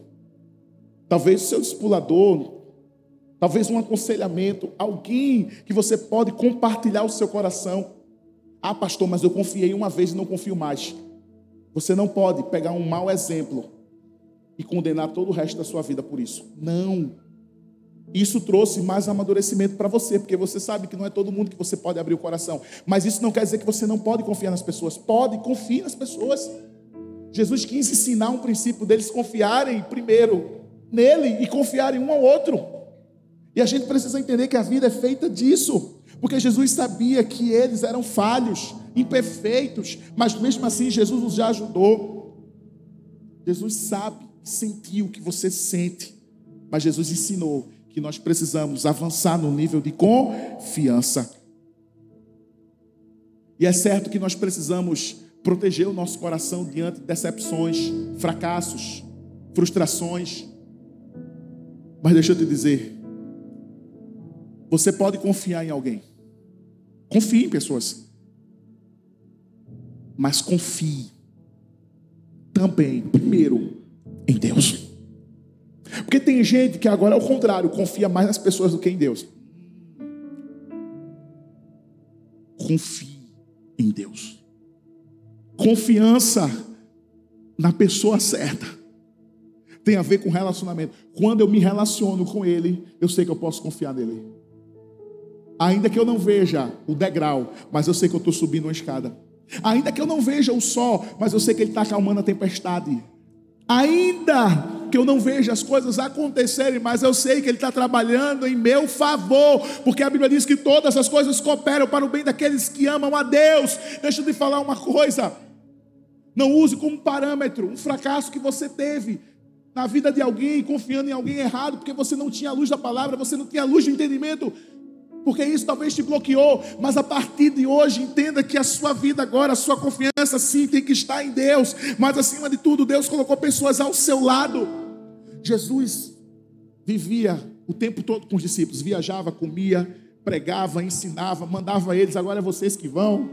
talvez o seu discipulador, Talvez um aconselhamento, alguém que você pode compartilhar o seu coração. Ah, pastor, mas eu confiei uma vez e não confio mais. Você não pode pegar um mau exemplo e condenar todo o resto da sua vida por isso. Não. Isso trouxe mais amadurecimento para você, porque você sabe que não é todo mundo que você pode abrir o coração. Mas isso não quer dizer que você não pode confiar nas pessoas. Pode, confie nas pessoas. Jesus quis ensinar um princípio deles confiarem primeiro nele e confiarem um ao outro. E a gente precisa entender que a vida é feita disso, porque Jesus sabia que eles eram falhos, imperfeitos, mas mesmo assim Jesus os já ajudou. Jesus sabe, sentiu o que você sente, mas Jesus ensinou que nós precisamos avançar no nível de confiança. E é certo que nós precisamos proteger o nosso coração diante de decepções, fracassos, frustrações. Mas deixa eu te dizer, você pode confiar em alguém. Confie em pessoas. Mas confie também, primeiro, em Deus. Porque tem gente que agora é o contrário, confia mais nas pessoas do que em Deus. Confie em Deus. Confiança na pessoa certa tem a ver com relacionamento. Quando eu me relaciono com Ele, eu sei que eu posso confiar nele. Ainda que eu não veja o degrau, mas eu sei que eu estou subindo uma escada. Ainda que eu não veja o sol, mas eu sei que Ele está acalmando a tempestade. Ainda que eu não veja as coisas acontecerem, mas eu sei que Ele está trabalhando em meu favor, porque a Bíblia diz que todas as coisas cooperam para o bem daqueles que amam a Deus. Deixa eu te falar uma coisa. Não use como parâmetro um fracasso que você teve na vida de alguém, confiando em alguém errado, porque você não tinha a luz da palavra, você não tinha a luz do entendimento porque isso talvez te bloqueou, mas a partir de hoje entenda que a sua vida agora, a sua confiança sim tem que estar em Deus, mas acima de tudo, Deus colocou pessoas ao seu lado. Jesus vivia o tempo todo com os discípulos, viajava, comia, pregava, ensinava, mandava eles, agora é vocês que vão.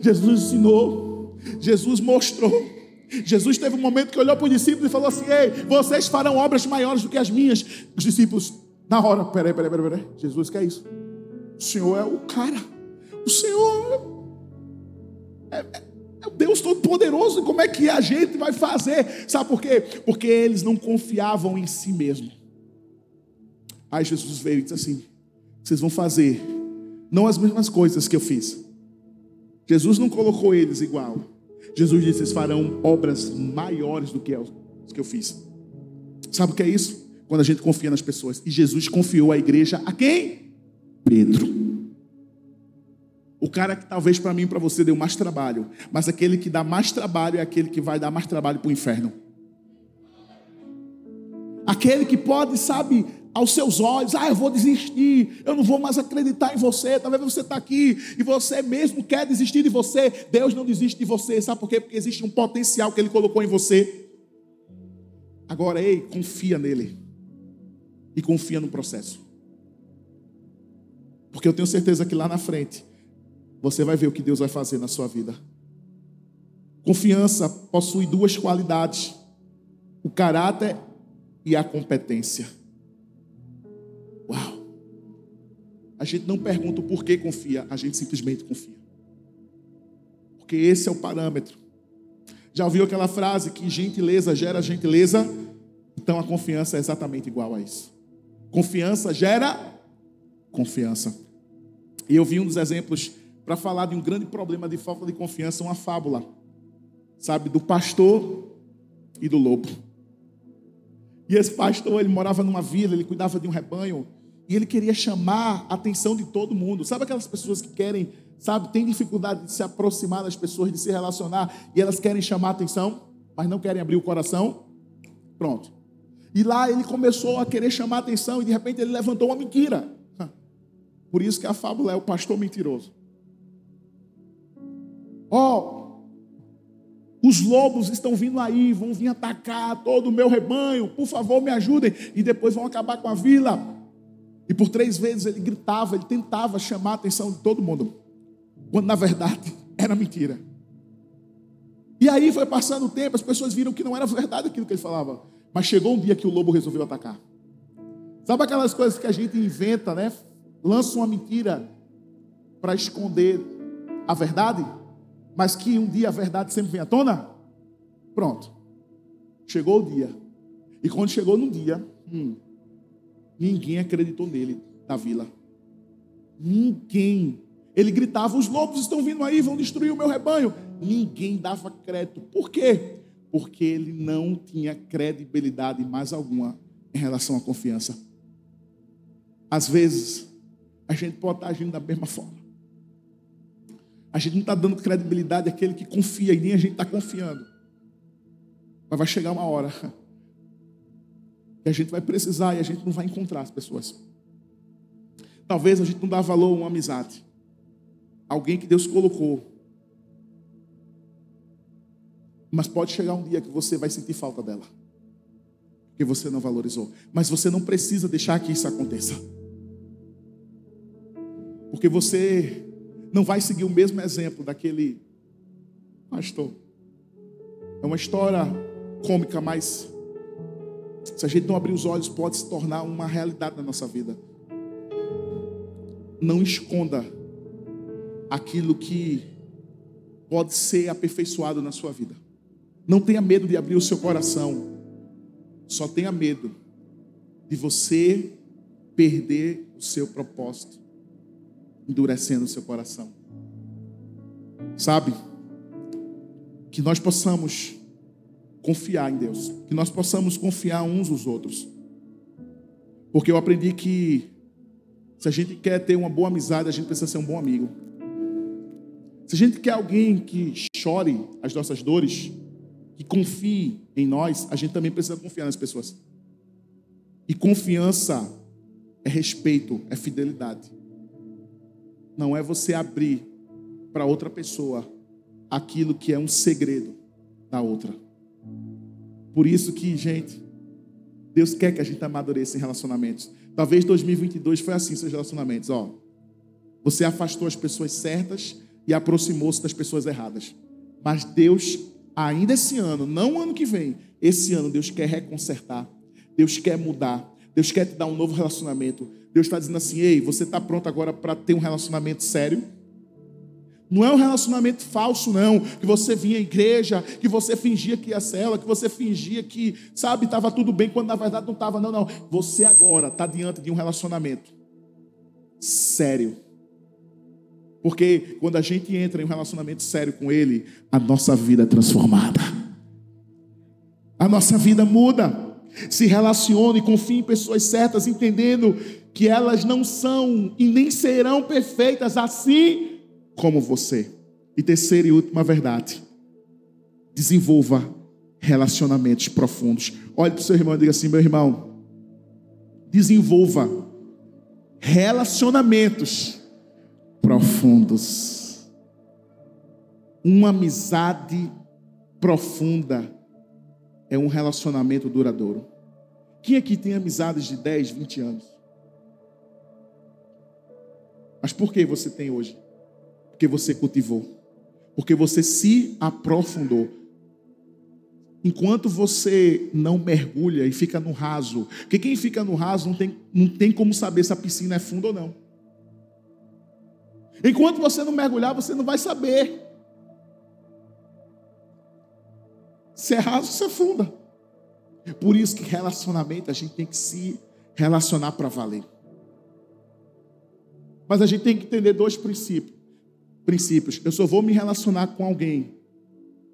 Jesus ensinou, Jesus mostrou. Jesus teve um momento que olhou para os discípulos e falou assim: Ei, vocês farão obras maiores do que as minhas. Os discípulos, na hora, peraí, peraí, peraí, peraí. Jesus, que é isso? O Senhor é o cara. O Senhor é, é, é o Deus Todo-Poderoso. Como é que a gente vai fazer? Sabe por quê? Porque eles não confiavam em si mesmo. Aí Jesus veio e disse assim: Vocês vão fazer não as mesmas coisas que eu fiz. Jesus não colocou eles igual. Jesus disse: Vocês farão obras maiores do que as que eu fiz. Sabe o que é isso? Quando a gente confia nas pessoas. E Jesus confiou a igreja a quem? Pedro. O cara que talvez para mim para você deu mais trabalho, mas aquele que dá mais trabalho é aquele que vai dar mais trabalho para o inferno. Aquele que pode, sabe, aos seus olhos, ah, eu vou desistir, eu não vou mais acreditar em você. Talvez você está aqui e você mesmo quer desistir de você. Deus não desiste de você, sabe por quê? Porque existe um potencial que Ele colocou em você. Agora, ei, confia nele e confia no processo. Porque eu tenho certeza que lá na frente você vai ver o que Deus vai fazer na sua vida. Confiança possui duas qualidades: o caráter e a competência. Uau! A gente não pergunta o porquê confia, a gente simplesmente confia. Porque esse é o parâmetro. Já ouviu aquela frase que gentileza gera gentileza? Então a confiança é exatamente igual a isso. Confiança gera confiança. E eu vi um dos exemplos para falar de um grande problema de falta de confiança, uma fábula, sabe, do pastor e do lobo. E esse pastor, ele morava numa vila, ele cuidava de um rebanho, e ele queria chamar a atenção de todo mundo. Sabe aquelas pessoas que querem, sabe, tem dificuldade de se aproximar das pessoas, de se relacionar, e elas querem chamar a atenção, mas não querem abrir o coração? Pronto. E lá ele começou a querer chamar a atenção e de repente ele levantou uma mentira. Por isso que a fábula é o pastor mentiroso. Ó, oh, os lobos estão vindo aí, vão vir atacar todo o meu rebanho, por favor me ajudem. E depois vão acabar com a vila. E por três vezes ele gritava, ele tentava chamar a atenção de todo mundo, quando na verdade era mentira. E aí foi passando o tempo, as pessoas viram que não era verdade aquilo que ele falava. Mas chegou um dia que o lobo resolveu atacar. Sabe aquelas coisas que a gente inventa, né? Lança uma mentira para esconder a verdade, mas que um dia a verdade sempre vem à tona? Pronto. Chegou o dia. E quando chegou no dia, hum, ninguém acreditou nele da vila. Ninguém. Ele gritava: Os lobos estão vindo aí, vão destruir o meu rebanho. Ninguém dava crédito. Por quê? Porque ele não tinha credibilidade mais alguma em relação à confiança. Às vezes, a gente pode estar agindo da mesma forma. A gente não está dando credibilidade àquele que confia e nem a gente está confiando. Mas vai chegar uma hora que a gente vai precisar e a gente não vai encontrar as pessoas. Talvez a gente não dá valor a uma amizade. Alguém que Deus colocou. Mas pode chegar um dia que você vai sentir falta dela. Porque você não valorizou. Mas você não precisa deixar que isso aconteça. Porque você não vai seguir o mesmo exemplo daquele pastor. É uma história cômica, mas se a gente não abrir os olhos, pode se tornar uma realidade na nossa vida. Não esconda aquilo que pode ser aperfeiçoado na sua vida. Não tenha medo de abrir o seu coração. Só tenha medo de você perder o seu propósito, endurecendo o seu coração. Sabe? Que nós possamos confiar em Deus, que nós possamos confiar uns nos outros. Porque eu aprendi que se a gente quer ter uma boa amizade, a gente precisa ser um bom amigo. Se a gente quer alguém que chore as nossas dores, que confie em nós, a gente também precisa confiar nas pessoas. E confiança é respeito, é fidelidade. Não é você abrir para outra pessoa aquilo que é um segredo da outra. Por isso que, gente, Deus quer que a gente amadureça em relacionamentos. Talvez 2022 foi assim seus relacionamentos, ó. Você afastou as pessoas certas e aproximou-se das pessoas erradas. Mas Deus, ainda esse ano, não o ano que vem, esse ano Deus quer reconsertar. Deus quer mudar. Deus quer te dar um novo relacionamento. Deus está dizendo assim: ei, você está pronto agora para ter um relacionamento sério? Não é um relacionamento falso, não. Que você vinha à igreja, que você fingia que ia cela, que você fingia que, sabe, estava tudo bem, quando na verdade não estava. Não, não. Você agora está diante de um relacionamento sério. Porque quando a gente entra em um relacionamento sério com Ele, a nossa vida é transformada. A nossa vida muda. Se relacione, confie em pessoas certas, entendendo que elas não são e nem serão perfeitas assim como você. E terceira e última verdade: desenvolva relacionamentos profundos. Olhe para o seu irmão e diga assim: meu irmão, desenvolva relacionamentos profundos. Uma amizade profunda é um relacionamento duradouro. Quem aqui tem amizades de 10, 20 anos? Mas por que você tem hoje? Porque você cultivou. Porque você se aprofundou. Enquanto você não mergulha e fica no raso, porque quem fica no raso não tem, não tem como saber se a piscina é funda ou não. Enquanto você não mergulhar, você não vai saber. Se é raso, se é funda. Por isso que relacionamento a gente tem que se relacionar para valer. Mas a gente tem que entender dois princípios princípios. Eu só vou me relacionar com alguém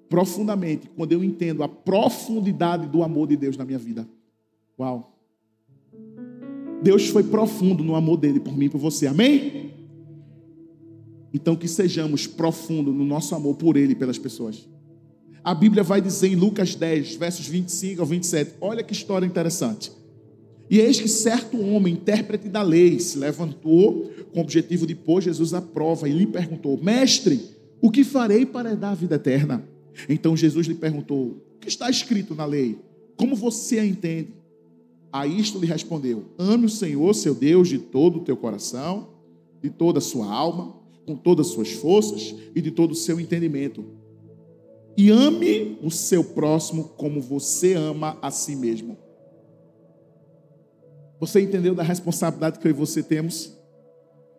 profundamente quando eu entendo a profundidade do amor de Deus na minha vida. Uau! Deus foi profundo no amor dele por mim e por você. Amém? Então que sejamos profundos no nosso amor por ele e pelas pessoas. A Bíblia vai dizer em Lucas 10, versos 25 ao 27. Olha que história interessante. E eis que certo homem, intérprete da lei, se levantou com o objetivo de pôr Jesus à prova e lhe perguntou: Mestre, o que farei para dar a vida eterna? Então Jesus lhe perguntou: O que está escrito na lei? Como você a entende? A isto lhe respondeu: Ame o Senhor, seu Deus, de todo o teu coração, de toda a sua alma, com todas as suas forças e de todo o seu entendimento. E ame o seu próximo como você ama a si mesmo. Você entendeu da responsabilidade que eu e você temos?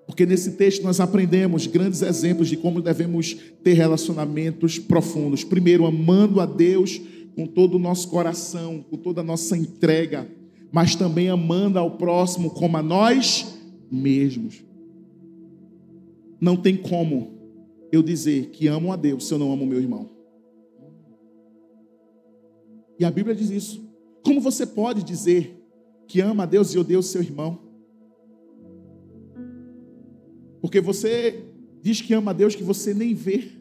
Porque nesse texto nós aprendemos grandes exemplos de como devemos ter relacionamentos profundos. Primeiro, amando a Deus com todo o nosso coração, com toda a nossa entrega, mas também amando ao próximo como a nós mesmos. Não tem como eu dizer que amo a Deus se eu não amo meu irmão. E a Bíblia diz isso. Como você pode dizer que ama a Deus e odeia o seu irmão? Porque você diz que ama a Deus que você nem vê,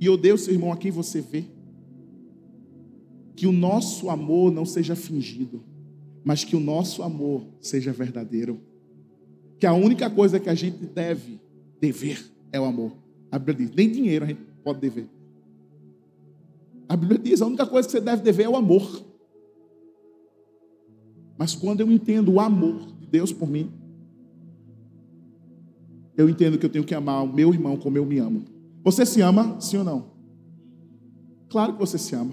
e odeia o seu irmão a quem você vê. Que o nosso amor não seja fingido, mas que o nosso amor seja verdadeiro. Que a única coisa que a gente deve dever é o amor. A Bíblia diz: nem dinheiro a gente pode dever. A Bíblia diz: a única coisa que você deve dever é o amor. Mas quando eu entendo o amor de Deus por mim, eu entendo que eu tenho que amar o meu irmão como eu me amo. Você se ama, sim ou não? Claro que você se ama.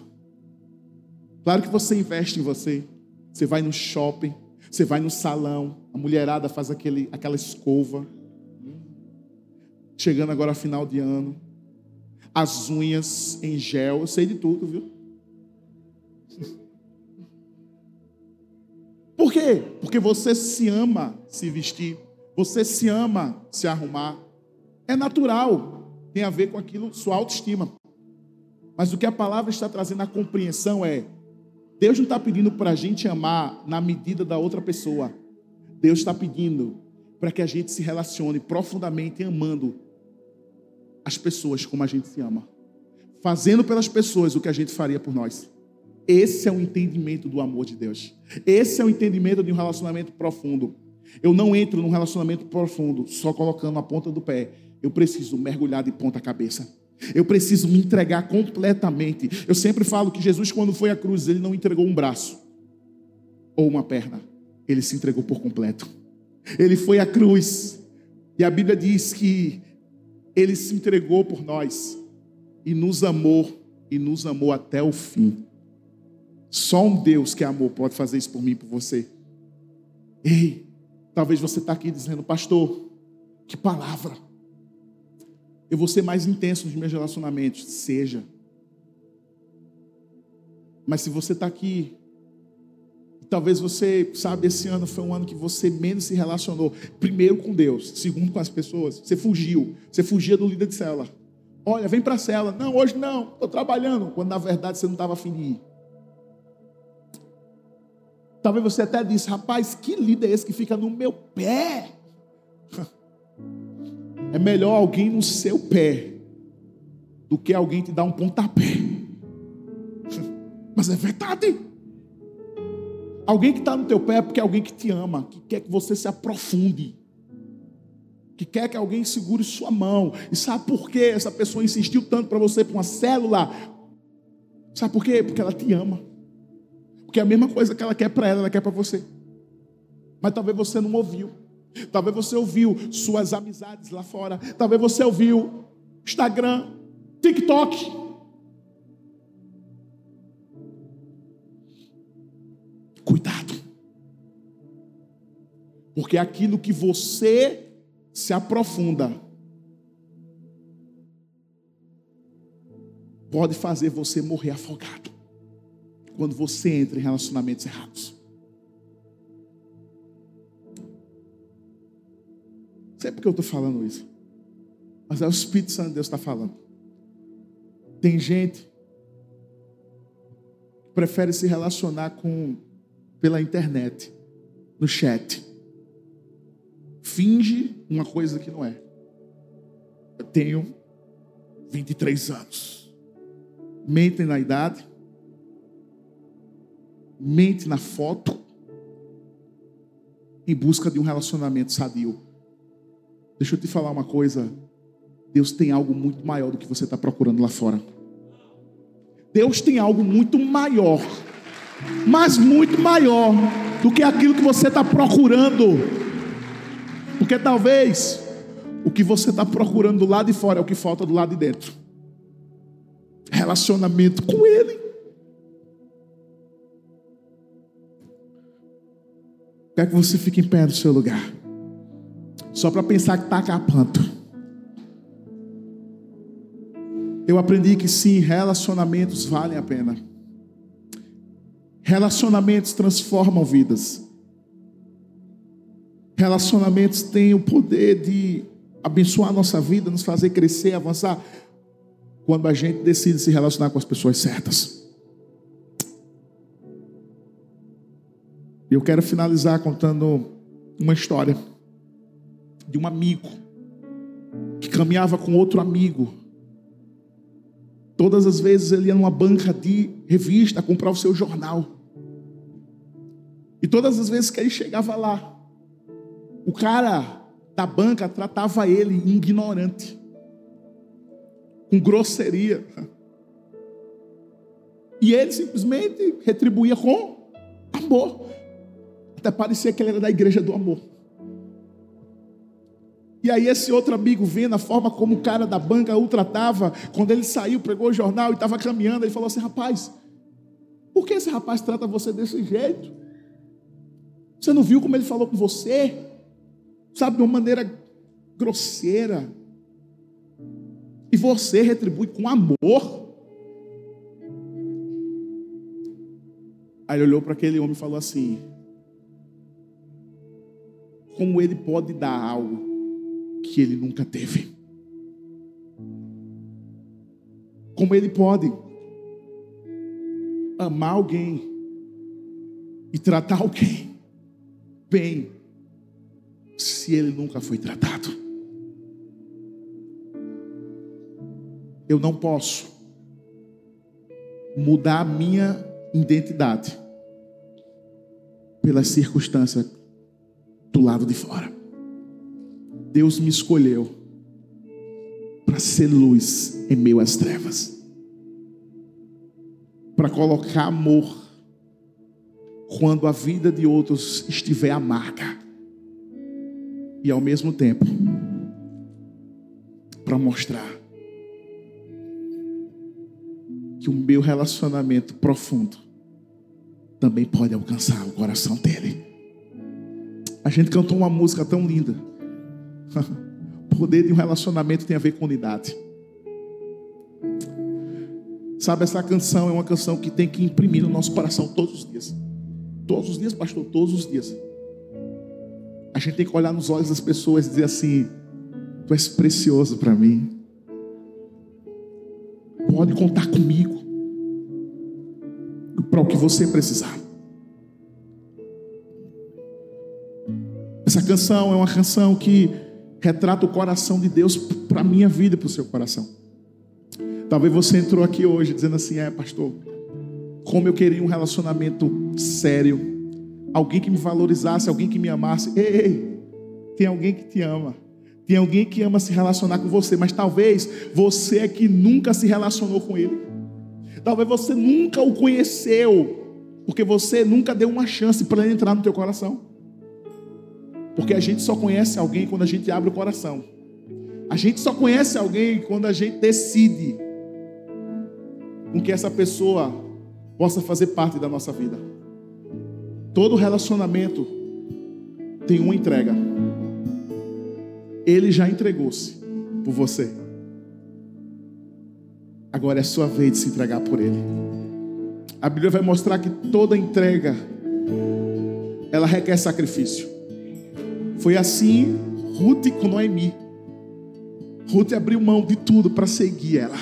Claro que você investe em você. Você vai no shopping, você vai no salão, a mulherada faz aquele, aquela escova. Chegando agora ao final de ano. As unhas em gel, eu sei de tudo, viu? Por quê? Porque você se ama se vestir. Você se ama se arrumar. É natural. Tem a ver com aquilo, sua autoestima. Mas o que a palavra está trazendo a compreensão é: Deus não está pedindo para a gente amar na medida da outra pessoa. Deus está pedindo para que a gente se relacione profundamente amando as pessoas como a gente se ama. Fazendo pelas pessoas o que a gente faria por nós. Esse é o entendimento do amor de Deus. Esse é o entendimento de um relacionamento profundo. Eu não entro num relacionamento profundo só colocando a ponta do pé. Eu preciso mergulhar de ponta cabeça. Eu preciso me entregar completamente. Eu sempre falo que Jesus, quando foi à cruz, ele não entregou um braço ou uma perna. Ele se entregou por completo. Ele foi à cruz. E a Bíblia diz que ele se entregou por nós e nos amou e nos amou até o fim. Só um Deus que é amor pode fazer isso por mim e por você. Ei, Talvez você está aqui dizendo, pastor, que palavra. Eu vou ser mais intenso nos meus relacionamentos. Seja. Mas se você está aqui, talvez você, sabe, esse ano foi um ano que você menos se relacionou. Primeiro com Deus, segundo com as pessoas. Você fugiu. Você fugia do líder de cela. Olha, vem para a cela. Não, hoje não, estou trabalhando. Quando na verdade você não estava afim de ir. Talvez você até disse, rapaz, que líder é esse que fica no meu pé? É melhor alguém no seu pé do que alguém te dar um pontapé. Mas é verdade. Alguém que está no teu pé é porque é alguém que te ama, que quer que você se aprofunde, que quer que alguém segure sua mão. E sabe por que essa pessoa insistiu tanto para você para uma célula? Sabe por quê? Porque ela te ama. Porque é a mesma coisa que ela quer para ela, ela quer para você. Mas talvez você não ouviu. Talvez você ouviu suas amizades lá fora. Talvez você ouviu Instagram, TikTok. Cuidado. Porque aquilo que você se aprofunda pode fazer você morrer afogado quando você entra em relacionamentos errados. Não sei porque eu estou falando isso, mas é o Espírito Santo de Deus está falando. Tem gente que prefere se relacionar com pela internet, no chat. Finge uma coisa que não é. Eu tenho 23 anos. Mentem na idade mente na foto em busca de um relacionamento sadio. Deixa eu te falar uma coisa. Deus tem algo muito maior do que você está procurando lá fora. Deus tem algo muito maior, mas muito maior do que aquilo que você está procurando. Porque talvez o que você está procurando do lado de fora é o que falta do lado de dentro. Relacionamento com Ele. Quero que você fique em pé no seu lugar. Só para pensar que está acabando. Eu aprendi que sim, relacionamentos valem a pena. Relacionamentos transformam vidas. Relacionamentos têm o poder de abençoar a nossa vida, nos fazer crescer, avançar, quando a gente decide se relacionar com as pessoas certas. Eu quero finalizar contando uma história de um amigo que caminhava com outro amigo. Todas as vezes ele ia numa banca de revista comprar o seu jornal. E todas as vezes que ele chegava lá, o cara da banca tratava ele ignorante, com grosseria. E ele simplesmente retribuía com amor. Até parecia que ele era da igreja do amor. E aí esse outro amigo vendo a forma como o cara da banca o tratava, quando ele saiu, pegou o jornal e estava caminhando, ele falou assim, rapaz, por que esse rapaz trata você desse jeito? Você não viu como ele falou com você? Sabe, de uma maneira grosseira. E você retribui com amor. Aí ele olhou para aquele homem e falou assim: Como ele pode dar algo que ele nunca teve? Como ele pode amar alguém e tratar alguém bem se ele nunca foi tratado. Eu não posso mudar a minha identidade pelas circunstâncias do lado de fora. Deus me escolheu para ser luz em meio às trevas, para colocar amor quando a vida de outros estiver amarga e ao mesmo tempo para mostrar que o meu relacionamento profundo também pode alcançar o coração dele. A gente cantou uma música tão linda. o poder de um relacionamento tem a ver com unidade. Sabe, essa canção é uma canção que tem que imprimir no nosso coração todos os dias. Todos os dias, pastor, todos os dias. A gente tem que olhar nos olhos das pessoas e dizer assim: Tu és precioso para mim. Pode contar comigo. Para o que você precisar. Essa canção é uma canção que retrata o coração de Deus para a minha vida e para o seu coração. Talvez você entrou aqui hoje dizendo assim: É, pastor, como eu queria um relacionamento sério alguém que me valorizasse, alguém que me amasse. Ei, tem alguém que te ama. Tem alguém que ama se relacionar com você, mas talvez você é que nunca se relacionou com ele. Talvez você nunca o conheceu, porque você nunca deu uma chance para ele entrar no teu coração. Porque a gente só conhece alguém quando a gente abre o coração. A gente só conhece alguém quando a gente decide com que essa pessoa possa fazer parte da nossa vida. Todo relacionamento tem uma entrega. Ele já entregou-se por você. Agora é sua vez de se entregar por ele. A Bíblia vai mostrar que toda entrega ela requer sacrifício. Foi assim Ruth com Noemi. Ruth abriu mão de tudo para seguir ela.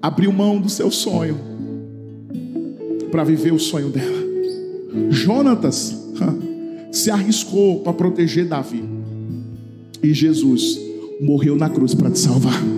Abriu mão do seu sonho para viver o sonho dela. Jonatas se arriscou para proteger Davi. E Jesus morreu na cruz para te salvar.